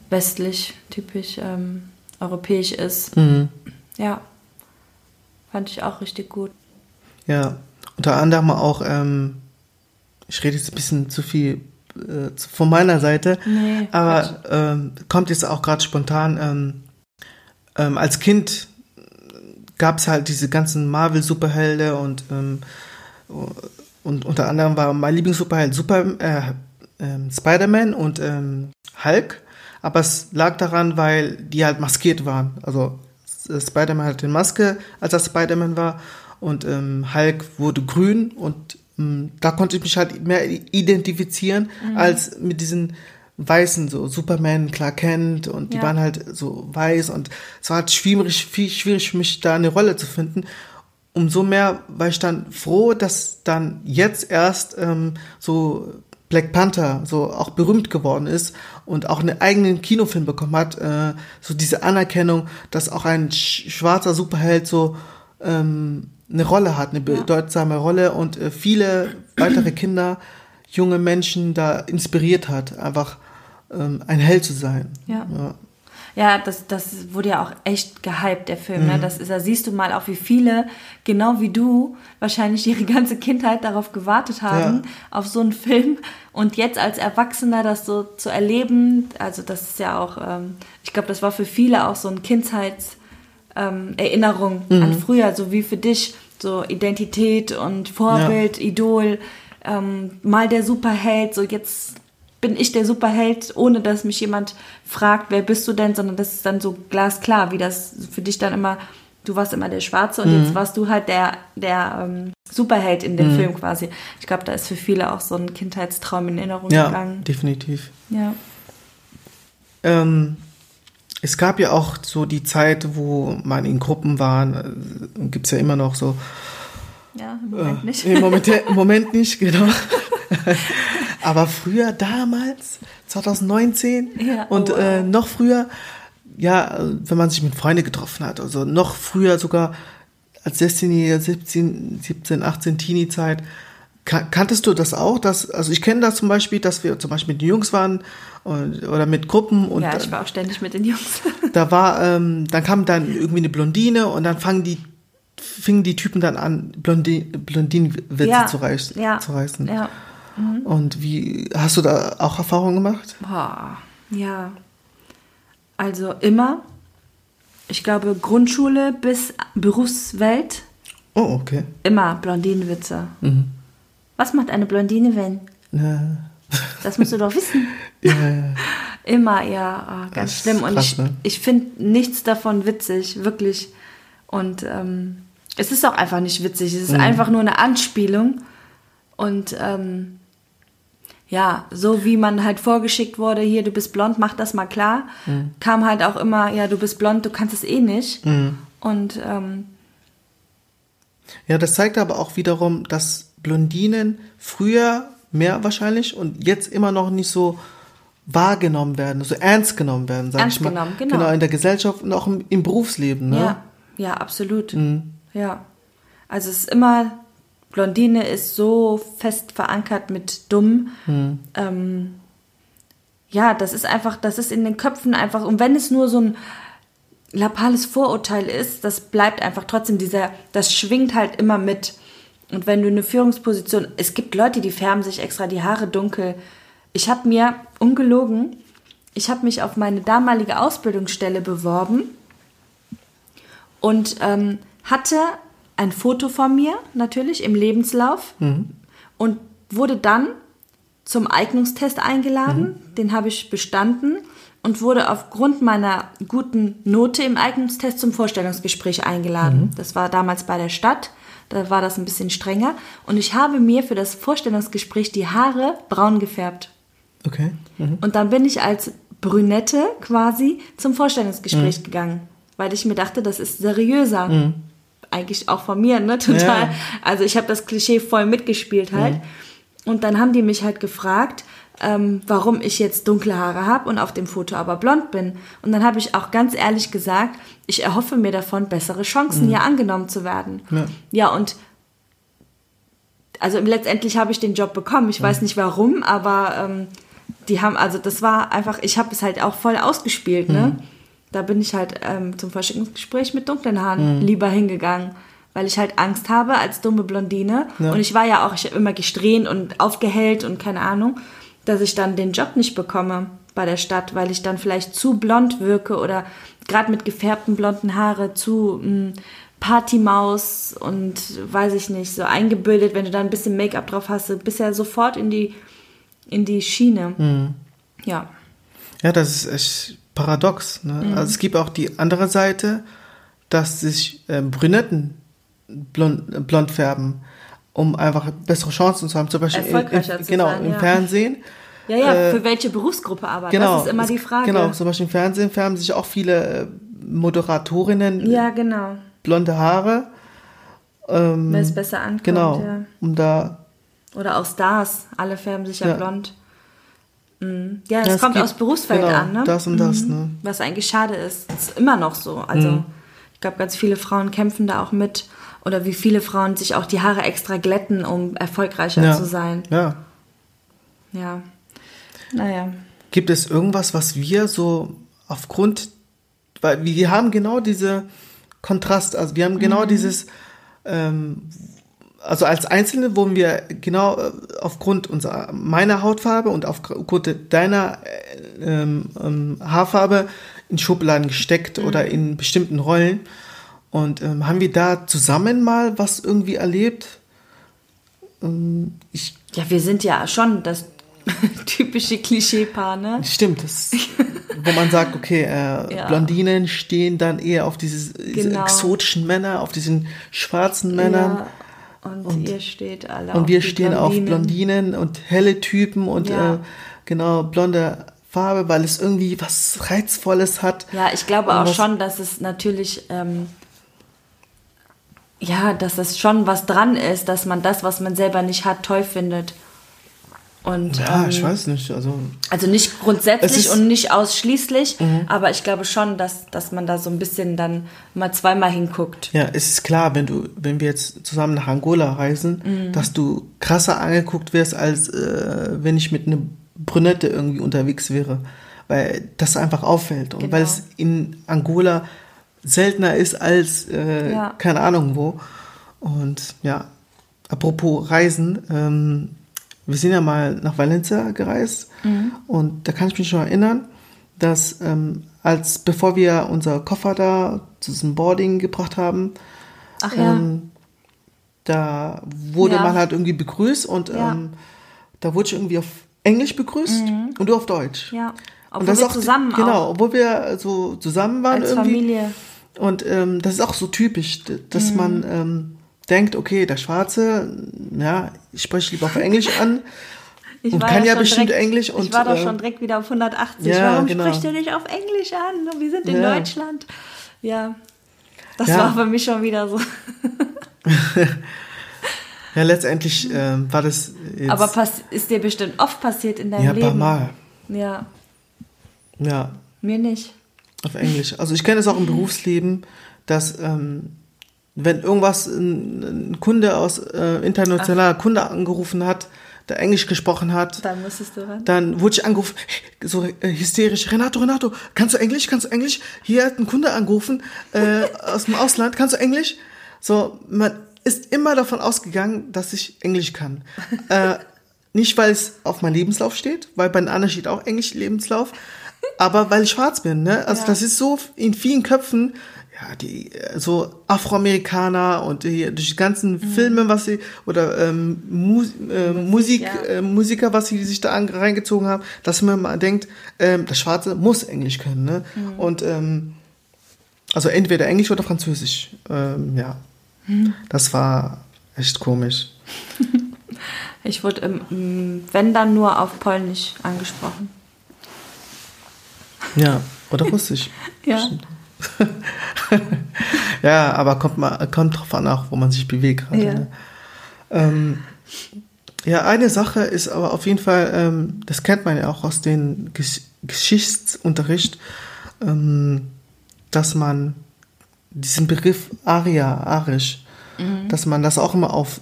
westlich, typisch ähm, europäisch ist. Mhm. Ja, fand ich auch richtig gut. Ja, unter anderem auch, ähm, ich rede jetzt ein bisschen zu viel äh, von meiner Seite, nee, aber ähm, kommt jetzt auch gerade spontan. Ähm, ähm, als Kind gab es halt diese ganzen Marvel-Superhelden und ähm, und unter anderem war mein Lieblingssuperheld Super, äh, äh, Spider-Man und ähm, Hulk. Aber es lag daran, weil die halt maskiert waren. Also äh, Spider-Man hatte eine Maske, als er Spider-Man war. Und ähm, Hulk wurde grün. Und ähm, da konnte ich mich halt mehr identifizieren, mhm. als mit diesen weißen, so Superman, Clark Kent. Und die ja. waren halt so weiß. Und es war halt schwierig, viel schwierig für mich, da eine Rolle zu finden umso mehr war ich dann froh, dass dann jetzt erst ähm, so Black Panther so auch berühmt geworden ist und auch einen eigenen Kinofilm bekommen hat. Äh, so diese Anerkennung, dass auch ein schwarzer Superheld so ähm, eine Rolle hat, eine bedeutsame Rolle und äh, viele weitere (clears throat) Kinder, junge Menschen da inspiriert hat, einfach ähm, ein Held zu sein. Ja. ja. Ja, das, das wurde ja auch echt gehypt, der Film. Ne? Mhm. Ne? Das ist, da siehst du mal auch, wie viele, genau wie du, wahrscheinlich ihre ganze Kindheit darauf gewartet haben, ja. auf so einen Film. Und jetzt als Erwachsener das so zu erleben, also das ist ja auch, ähm, ich glaube, das war für viele auch so ein Kindheitserinnerung ähm, mhm. an früher, so wie für dich, so Identität und Vorbild, ja. Idol, ähm, mal der Superheld, so jetzt bin ich der Superheld, ohne dass mich jemand fragt, wer bist du denn, sondern das ist dann so glasklar, wie das für dich dann immer, du warst immer der Schwarze und mhm. jetzt warst du halt der, der ähm, Superheld in dem mhm. Film quasi. Ich glaube, da ist für viele auch so ein Kindheitstraum in Erinnerung ja, gegangen. Ja, definitiv. Ja. Ähm, es gab ja auch so die Zeit, wo man in Gruppen war, äh, gibt es ja immer noch so. Ja, im Moment äh, nicht. Im Moment, Im Moment nicht, genau. (laughs) Aber früher, damals, 2019 ja, und oh, wow. äh, noch früher, ja, wenn man sich mit Freunden getroffen hat, also noch früher sogar als 16 17, 17, 18 Teenie-Zeit, kanntest du das auch? Dass, also ich kenne das zum Beispiel, dass wir zum Beispiel mit den Jungs waren und, oder mit Gruppen und ja, ich war auch ständig mit den Jungs. (laughs) da war, ähm, dann kam dann irgendwie eine Blondine und dann fangen die fingen die Typen dann an, Blondin, Blondinenwitze ja, zu, reiß, ja, zu reißen. Ja. Mhm. Und wie hast du da auch Erfahrungen gemacht? Boah, ja. Also immer. Ich glaube Grundschule bis Berufswelt. Oh, okay. Immer Blondinenwitze. Mhm. Was macht eine Blondine, wenn? Ja. Das musst du doch wissen. (laughs) ja, ja. Immer, ja, oh, ganz schlimm. Und krass, ich, ne? ich finde nichts davon witzig, wirklich. Und ähm, es ist auch einfach nicht witzig. Es ist mhm. einfach nur eine Anspielung. Und ähm, ja, so wie man halt vorgeschickt wurde, hier, du bist blond, mach das mal klar, mhm. kam halt auch immer, ja, du bist blond, du kannst es eh nicht. Mhm. Und ähm, ja, das zeigt aber auch wiederum, dass Blondinen früher mehr wahrscheinlich und jetzt immer noch nicht so wahrgenommen werden, so ernst genommen werden, sag Ernst ich mal. genommen, genau. Genau, in der Gesellschaft und auch im, im Berufsleben, ne? Ja, ja, absolut. Ja. Also es ist immer, Blondine ist so fest verankert mit dumm. Ähm, ja, das ist einfach, das ist in den Köpfen einfach, und wenn es nur so ein lappales Vorurteil ist, das bleibt einfach trotzdem dieser, das schwingt halt immer mit. Und wenn du eine Führungsposition, es gibt Leute, die färben sich extra die Haare dunkel. Ich habe mir, ungelogen, ich habe mich auf meine damalige Ausbildungsstelle beworben und ähm, hatte ein Foto von mir natürlich im Lebenslauf und wurde dann zum Eignungstest eingeladen. Den habe ich bestanden und wurde aufgrund meiner guten Note im Eignungstest zum Vorstellungsgespräch eingeladen. Das war damals bei der Stadt. Da war das ein bisschen strenger. Und ich habe mir für das Vorstellungsgespräch die Haare braun gefärbt. Okay. Mhm. Und dann bin ich als Brünette quasi zum Vorstellungsgespräch gegangen, weil ich mir dachte, das ist seriöser. Eigentlich auch von mir, ne? (laughs) Total. Ja. Also ich habe das Klischee voll mitgespielt halt. Und dann haben die mich halt gefragt, ähm, warum ich jetzt dunkle Haare habe und auf dem Foto aber blond bin. Und dann habe ich auch ganz ehrlich gesagt, ich erhoffe mir davon bessere Chancen, hier angenommen zu werden. Ja. ja und also letztendlich habe ich den Job bekommen. Ich weiß nicht warum, aber ähm, die haben, also das war einfach, ich habe es halt auch voll ausgespielt, ne? Da bin ich halt ähm, zum Vorstellungsgespräch mit dunklen Haaren lieber hingegangen, weil ich halt Angst habe als dumme Blondine. Ja. Und ich war ja auch, ich habe immer gesträhnt und aufgehellt und keine Ahnung, dass ich dann den Job nicht bekomme bei der Stadt, weil ich dann vielleicht zu blond wirke oder gerade mit gefärbten blonden Haare zu mh, Partymaus und weiß ich nicht, so eingebildet, wenn du da ein bisschen Make-up drauf hast, du bist ja sofort in die, in die Schiene. Ja. Ja, das ist echt paradox. Ne? Mhm. Also es gibt auch die andere Seite, dass sich ähm, Brünetten blond, äh, blond färben, um einfach bessere Chancen zu haben. Zum Beispiel im- Erfolgreicher im, zu genau, sein, im ja. Fernsehen. Ja, ja, Äh, für welche Berufsgruppe aber? Genau, das ist immer die Frage. Genau, zum Beispiel im Fernsehen färben sich auch viele äh, Moderatorinnen Ja, genau. blonde Haare. Ähm, Wenn es besser ankommt, genau, ja. um da Oder auch Stars, alle färben sich ja, Ja. blond. Mhm. Ja, Ja, das es kommt gibt- aus Berufsfeld genau, an, ne? das und das, ne? Was eigentlich schade ist. Das ist immer noch so. Also, Mhm. ich glaube, ganz viele Frauen kämpfen da auch mit. Oder wie viele Frauen sich auch die Haare extra glätten, um erfolgreicher ja, zu sein. Ja. Ja. Naja. Gibt es irgendwas, was wir so aufgrund, weil wir haben genau diese Kontrast, also wir haben genau dieses, ähm, also als Einzelne wurden wir genau äh, aufgrund unserer meiner Hautfarbe und aufgrund deiner äh, ähm, ähm, Haarfarbe in Schubladen gesteckt oder in bestimmten Rollen. Und ähm, haben wir da zusammen mal was irgendwie erlebt? Ähm, ich Ja, wir sind ja schon das (laughs) typische Klischeepaar, ne? Stimmt, das, wo man sagt, okay, äh, (laughs) Ja. Blondinen stehen dann eher auf dieses, diese Genau. exotischen Männer, auf diesen schwarzen Männern. Ja, und, ihr steht alle und wir stehen auf Blondinen und helle Typen und Ja. äh, genau blonde Farbe, weil es irgendwie was Reizvolles hat. Ja, ich glaube Und auch schon, dass es natürlich, ähm, ja, dass es schon was dran ist, dass man das, was man selber nicht hat, toll findet. Und, Ja, ähm, ich weiß nicht. Also Also nicht grundsätzlich Mhm. und nicht ausschließlich, aber ich glaube schon, dass, dass man da so ein bisschen dann mal zweimal hinguckt. Ja, es ist klar, wenn du, wenn wir jetzt zusammen nach Angola reisen, Mhm. dass du krasser angeguckt wirst, als äh, wenn ich mit einer Brünette irgendwie unterwegs wäre. Weil das einfach auffällt. Und Genau. weil es in Angola seltener ist als äh, Ja. keine Ahnung wo. Und ja, apropos Reisen, ähm, wir sind ja mal nach Valencia gereist Mhm. und da kann ich mich schon erinnern, dass ähm, als bevor wir unser Koffer da zu diesem Boarding gebracht haben, Ach ja. ähm, da wurde Ja. man halt irgendwie begrüßt und Ja. ähm, da wurde ich irgendwie auf Englisch begrüßt und du auf Deutsch. Mhm. Ja. und Obwohl das wir auch, zusammen genau, auch obwohl wir so zusammen waren als irgendwie. Familie. Und ähm, das ist auch so typisch, dass Mhm. man ähm, denkt, okay, der Schwarze, ja, ich spreche lieber auf Englisch an (laughs) Ich und war kann ja bestimmt direkt, Englisch und ich war doch äh, schon direkt wieder auf 180. ja, Warum genau. spricht ihr nicht auf Englisch an? Wir sind in Ja. Deutschland. Ja. Das Ja. war für mich schon wieder so. (laughs) ja letztendlich ähm, war das jetzt, Aber ist dir bestimmt oft passiert in deinem ja, ein paar Leben. Mal. Ja, Ja, mir nicht. auf Englisch. Also ich kenne es auch im (laughs) Berufsleben, dass ähm, wenn irgendwas ein, ein Kunde aus äh, internationaler Kunde angerufen hat, der Englisch gesprochen hat, Dann müsstest du ran. dann wurde ich angerufen, so äh, hysterisch, Renato, Renato, kannst du Englisch, kannst du Englisch? Hier hat ein Kunde angerufen äh, (laughs) aus dem Ausland, kannst du Englisch? So, man ist immer davon ausgegangen, dass ich Englisch kann. äh, (laughs) nicht, weil es auf meinem Lebenslauf steht, weil bei den anderen steht auch Englisch Lebenslauf, aber weil ich schwarz bin. Ne? Also Ja. das ist so in vielen Köpfen, die äh, so Afroamerikaner und hier durch die ganzen Filme, was sie oder ähm, Mu äh, Musik, ja. äh, Musiker, was sie sich da reingezogen haben, dass man mal denkt, ähm, der Schwarze muss Englisch können. Ne? Und ähm, also entweder Englisch oder Französisch. Ähm, ja, das war echt komisch. (laughs) Ich wurde, im- wenn dann nur auf Polnisch angesprochen. Ja, oder Russisch. (laughs) Ja. (laughs) Ja, aber kommt mal, kommt drauf an, auch wo man sich bewegt gerade. Ja. Ne? Ähm, ja, eine Sache ist aber auf jeden Fall, ähm, das kennt man ja auch aus dem Gesch Geschichtsunterricht, ähm, dass man diesen Begriff Aria, Arisch, dass man das auch immer auf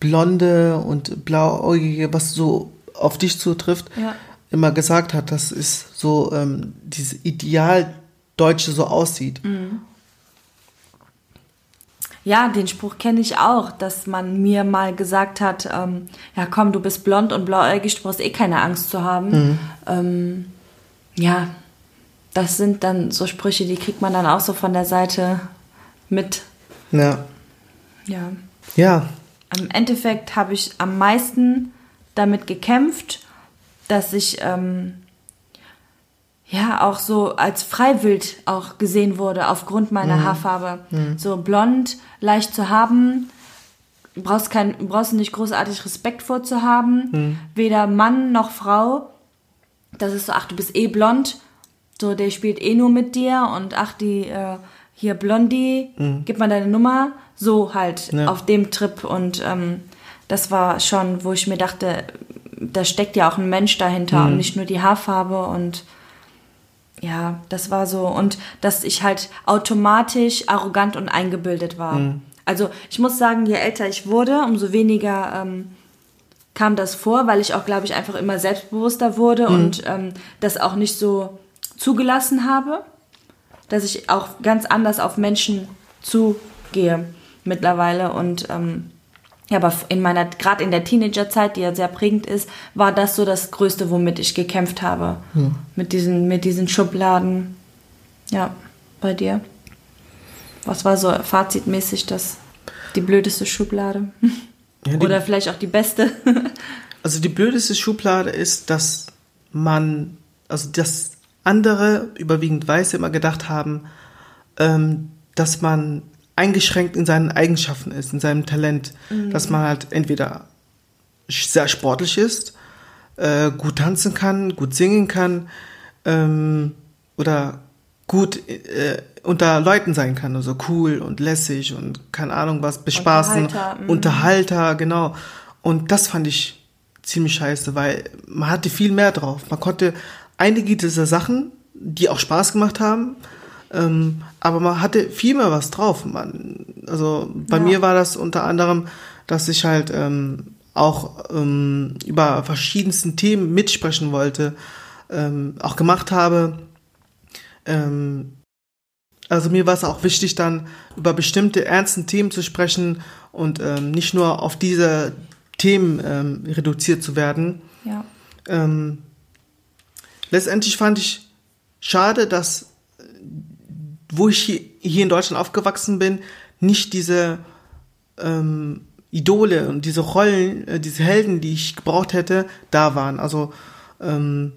Blonde und Blauäugige, was so auf dich zutrifft, Ja. immer gesagt hat, dass es so ähm, dieses Ideal Deutsche so aussieht. Ja, den Spruch kenne ich auch, dass man mir mal gesagt hat, ähm, ja komm, du bist blond und blauäugig, du brauchst eh keine Angst zu haben. Ähm, ja, das sind dann so Sprüche, die kriegt man dann auch so von der Seite mit. Ja. Ja. Ja, Im Endeffekt habe ich am meisten damit gekämpft, dass ich ähm, ja auch so als freiwild auch gesehen wurde aufgrund meiner Haarfarbe. So blond, leicht zu haben, brauchst kein, brauchst nicht großartig Respekt vorzuhaben, weder Mann noch Frau. Das ist so, ach du bist eh blond, so der spielt eh nur mit dir und ach die äh, hier Blondie, gib mal deine Nummer, so halt Ja. auf dem Trip und ähm, das war schon, wo ich mir dachte, da steckt ja auch ein Mensch dahinter und nicht nur die Haarfarbe und ja, das war so. Und dass ich halt automatisch arrogant und eingebildet war. Also ich muss sagen, je älter ich wurde, umso weniger ähm, kam das vor, weil ich auch, glaube ich, einfach immer selbstbewusster wurde und ähm, das auch nicht so zugelassen habe, dass ich auch ganz anders auf Menschen zugehe mittlerweile. Und ähm, ja, aber in meiner, gerade in der Teenagerzeit, die ja sehr prägend ist, war das so das Größte, womit ich gekämpft habe. Mit diesen, mit diesen Schubladen. Ja, bei dir. Was war so fazitmäßig das, die blödeste Schublade? Ja, die- (laughs) Oder vielleicht auch die beste? (laughs) Also die blödeste Schublade ist, dass man, also dass andere, überwiegend Weiße, immer gedacht haben, ähm, dass man eingeschränkt in seinen Eigenschaften ist, in seinem Talent. Dass man halt entweder sehr sportlich ist, äh, gut tanzen kann, gut singen kann ähm, oder gut äh, unter Leuten sein kann, also cool und lässig und keine Ahnung was, bespaßen, Unterhalter, mhm. Unterhalter, genau. Und das fand ich ziemlich scheiße, weil man hatte viel mehr drauf. Man konnte einige dieser Sachen, die auch Spaß gemacht haben, ähm, aber man hatte viel mehr was drauf. Man, also bei Ja. mir war das unter anderem, dass ich halt ähm, auch ähm, über verschiedensten Themen mitsprechen wollte, ähm, auch gemacht habe. Ähm, also mir war es auch wichtig, dann über bestimmte ernsten Themen zu sprechen und ähm, nicht nur auf diese Themen ähm, reduziert zu werden. ja. Ähm, letztendlich fand ich schade, dass, wo ich hier, in Deutschland aufgewachsen bin, nicht diese ähm, Idole und diese Rollen, äh, diese Helden, die ich gebraucht hätte, da waren. Also, ähm,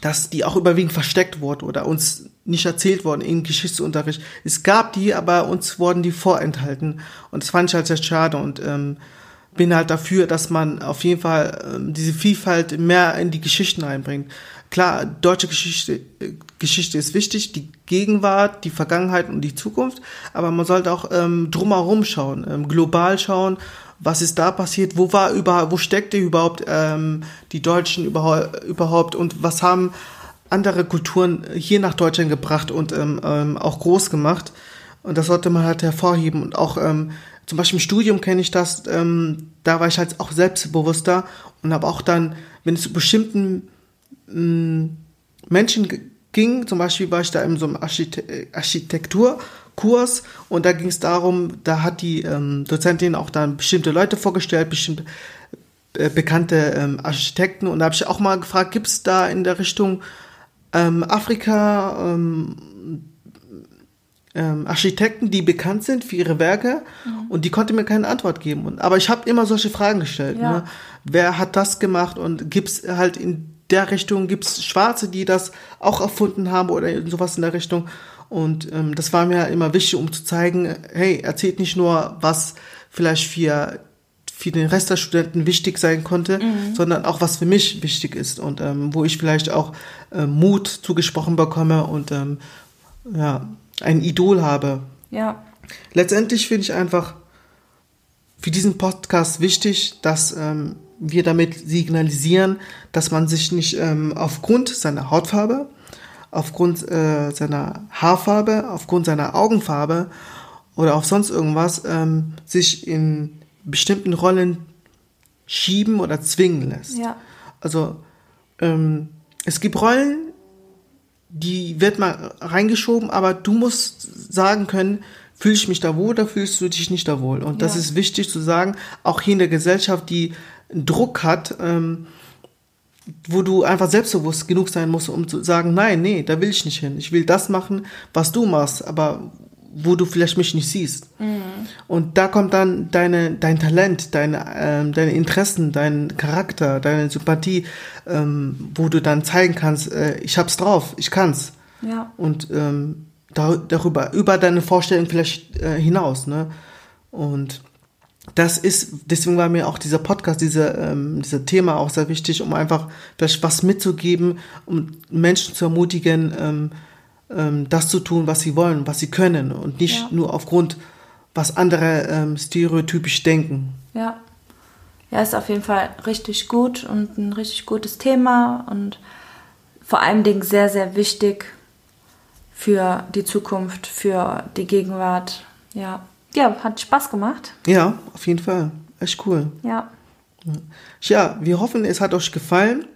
dass die auch überwiegend versteckt wurden oder uns nicht erzählt worden im Geschichtsunterricht. Es gab die, aber uns wurden die vorenthalten. Und das fand ich halt sehr schade und ähm, bin halt dafür, dass man auf jeden Fall ähm, diese Vielfalt mehr in die Geschichten einbringt. Klar, deutsche Geschichte, Geschichte ist wichtig, die Gegenwart, die Vergangenheit und die Zukunft, aber man sollte auch ähm, drumherum schauen, ähm, global schauen, was ist da passiert, wo war überhaupt, wo steckte überhaupt ähm, die Deutschen überhaupt, und was haben andere Kulturen hier nach Deutschland gebracht und ähm, ähm, auch groß gemacht. Und das sollte man halt hervorheben. Und auch ähm, zum Beispiel im Studium kenne ich das, ähm, da war ich halt auch selbstbewusster und habe auch dann, wenn es zu bestimmten Menschen ging, zum Beispiel war ich da in so einem Archite Architekturkurs und da ging es darum, da hat die ähm, Dozentin auch dann bestimmte Leute vorgestellt, bestimmte äh, bekannte ähm, Architekten und da habe ich auch mal gefragt, gibt es da in der Richtung ähm, Afrika ähm, ähm, Architekten, die bekannt sind für ihre Werke mhm. und die konnte mir keine Antwort geben. Und, aber ich habe immer solche Fragen gestellt. Ja. Ne? Wer hat das gemacht und gibt's halt in der Richtung, gibt's Schwarze, die das auch erfunden haben oder sowas in der Richtung. Und ähm, das war mir immer wichtig, um zu zeigen, hey, erzählt nicht nur, was vielleicht für für den Rest der Studenten wichtig sein konnte, mhm. sondern auch was für mich wichtig ist und ähm, wo ich vielleicht auch äh, Mut zugesprochen bekomme und ähm, ja, ein Idol habe. Ja. Letztendlich finde ich einfach für diesen Podcast wichtig, dass ähm, wir damit signalisieren, dass man sich nicht ähm, aufgrund seiner Hautfarbe, aufgrund äh, seiner Haarfarbe, aufgrund seiner Augenfarbe oder auf sonst irgendwas ähm, sich in bestimmten Rollen schieben oder zwingen lässt. Ja. Also ähm, es gibt Rollen, die wird mal reingeschoben, aber du musst sagen können, fühle ich mich da wohl oder fühlst du dich nicht da wohl? Und ja. das ist wichtig zu sagen, auch hier in der Gesellschaft, die Druck hat, ähm, wo du einfach selbstbewusst genug sein musst, um zu sagen, nein, nee, da will ich nicht hin. Ich will das machen, was du machst, aber wo du vielleicht mich nicht siehst. Mhm. Und da kommt dann deine, dein Talent, deine, ähm, deine Interessen, dein Charakter, deine Sympathie, ähm, wo du dann zeigen kannst, äh, ich hab's drauf, ich kann's. Ja. Und ähm, da, darüber, über deine Vorstellung vielleicht äh, hinaus. Ne? Und das ist, deswegen war mir auch dieser Podcast, diese, ähm, dieser Thema auch sehr wichtig, um einfach vielleicht was mitzugeben, um Menschen zu ermutigen, ähm, ähm, das zu tun, was sie wollen, was sie können und nicht ja. nur aufgrund, was andere ähm, stereotypisch denken. Ja. Ja, ist auf jeden Fall richtig gut und ein richtig gutes Thema und vor allen Dingen sehr, sehr wichtig für die Zukunft, für die Gegenwart. Ja. Ja, hat Spaß gemacht. Ja, auf jeden Fall. Echt cool. Ja. Ja, wir hoffen, es hat euch gefallen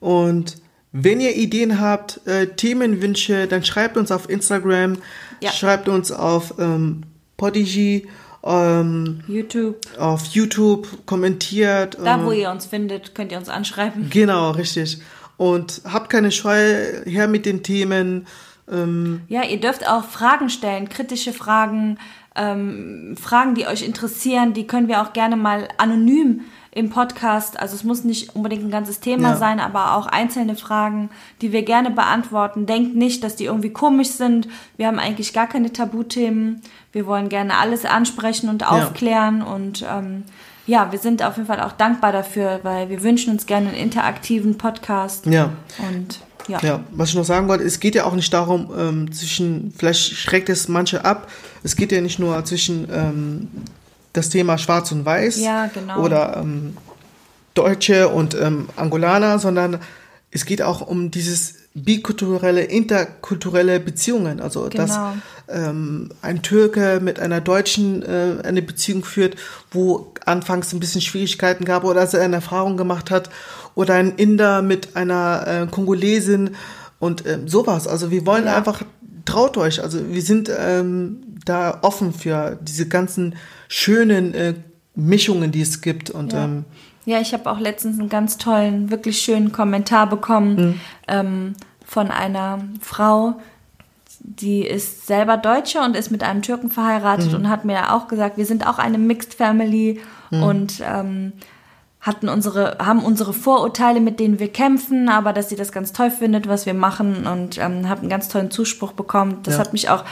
und wenn ihr Ideen habt, äh, Themenwünsche, dann schreibt uns auf Instagram, ja. schreibt uns auf ähm, Podigy, ähm, YouTube. auf YouTube, kommentiert. Da, wo ähm, ihr uns findet, könnt ihr uns anschreiben. (laughs) Genau, richtig. Und habt keine Scheu, her mit den Themen. Ähm, ja, ihr dürft auch Fragen stellen, kritische Fragen, ähm, Fragen, die euch interessieren, die können wir auch gerne mal anonym im Podcast. Also es muss nicht unbedingt ein ganzes Thema ja. sein, aber auch einzelne Fragen, die wir gerne beantworten. Denkt nicht, dass die irgendwie komisch sind. Wir haben eigentlich gar keine Tabuthemen. Wir wollen gerne alles ansprechen und aufklären. Ja. Und ähm, ja, wir sind auf jeden Fall auch dankbar dafür, weil wir wünschen uns gerne einen interaktiven Podcast. Ja. Und ja. ja, was ich noch sagen wollte, es geht ja auch nicht darum, ähm, zwischen, vielleicht schreckt es manche ab, es geht ja nicht nur zwischen ähm, das Thema Schwarz und Weiß ja, genau. oder ähm, Deutsche und ähm, Angolaner, sondern es geht auch um dieses bikulturelle, interkulturelle Beziehungen. Also genau. dass ähm, ein Türke mit einer Deutschen äh, eine Beziehung führt, wo anfangs ein bisschen Schwierigkeiten gab oder dass er eine Erfahrung gemacht hat oder ein Inder mit einer äh, Kongolesin und äh, sowas. Also wir wollen ja. einfach, traut euch, also wir sind ähm, da offen für diese ganzen schönen äh, Mischungen, die es gibt. Und, ja. Ähm, ja, ich habe auch letztens einen ganz tollen, wirklich schönen Kommentar bekommen mhm. ähm, von einer Frau, die ist selber Deutsche und ist mit einem Türken verheiratet mhm. und hat mir auch gesagt, wir sind auch eine Mixed Family mhm. und ähm, hatten unsere, haben unsere Vorurteile, mit denen wir kämpfen, aber dass sie das ganz toll findet, was wir machen und ähm, habe einen ganz tollen Zuspruch bekommen. Das ja. hat mich auch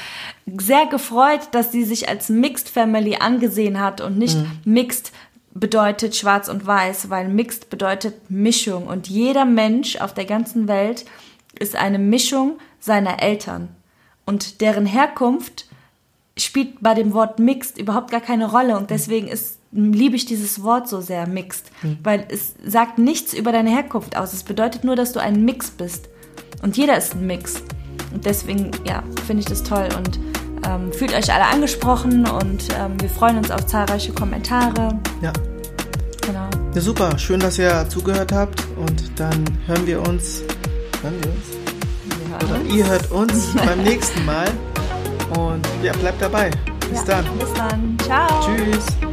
sehr gefreut, dass sie sich als Mixed Family angesehen hat und nicht mhm. Mixed bedeutet schwarz und weiß, weil Mixed bedeutet Mischung und jeder Mensch auf der ganzen Welt ist eine Mischung seiner Eltern und deren Herkunft spielt bei dem Wort Mixed überhaupt gar keine Rolle und deswegen ist liebe ich dieses Wort so sehr, mixed. Weil es sagt nichts über deine Herkunft aus. Es bedeutet nur, dass du ein Mix bist. Und jeder ist ein Mix. Und deswegen, ja, finde ich das toll. Und ähm, fühlt euch alle angesprochen und ähm, wir freuen uns auf zahlreiche Kommentare. Ja. Genau. ja, super. Schön, dass ihr zugehört habt. Und dann hören wir uns. Hören wir uns? Wir hören Oder uns. ihr hört uns (laughs) beim nächsten Mal. Und ja, bleibt dabei. Bis Ja, dann. Bis dann. Ciao. Tschüss.